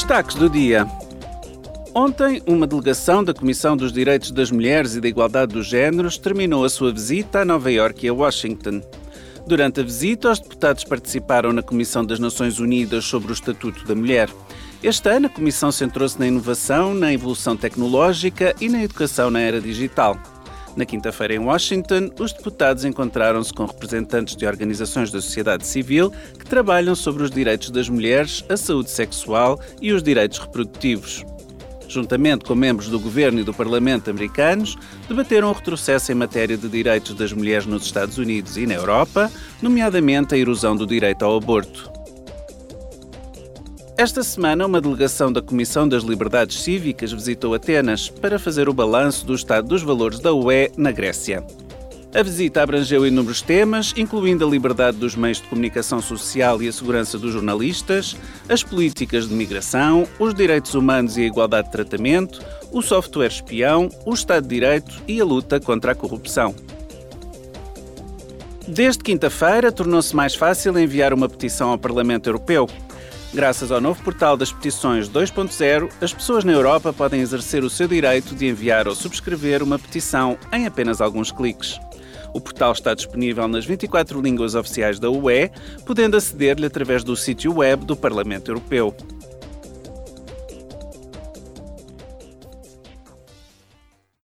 Destaques do dia. Ontem, uma delegação da Comissão dos Direitos das Mulheres e da Igualdade dos Gêneros terminou a sua visita a Nova Iorque e a Washington. Durante a visita, os deputados participaram na Comissão das Nações Unidas sobre o Estatuto da Mulher. Este ano, a Comissão centrou-se na inovação, na evolução tecnológica e na educação na era digital. Na quinta-feira, em Washington, os deputados encontraram-se com representantes de organizações da sociedade civil que trabalham sobre os direitos das mulheres, a saúde sexual e os direitos reprodutivos juntamente com membros do governo e do Parlamento americanos, debateram o retrocesso em matéria de direitos das mulheres nos Estados Unidos e na Europa, nomeadamente a erosão do direito ao aborto. Esta semana, uma delegação da Comissão das Liberdades Cívicas visitou Atenas para fazer o balanço do estado dos valores da UE na Grécia. A visita abrangeu inúmeros temas, incluindo a liberdade dos meios de comunicação social e a segurança dos jornalistas, as políticas de migração, os direitos humanos e a igualdade de tratamento, o software espião, o Estado de Direito e a luta contra a corrupção. Desde quinta-feira, tornou-se mais fácil enviar uma petição ao Parlamento Europeu. Graças ao novo portal das petições 2.0, as pessoas na Europa podem exercer o seu direito de enviar ou subscrever uma petição em apenas alguns cliques. O portal está disponível nas 24 línguas oficiais da UE, podendo aceder-lhe através do sítio web do Parlamento Europeu.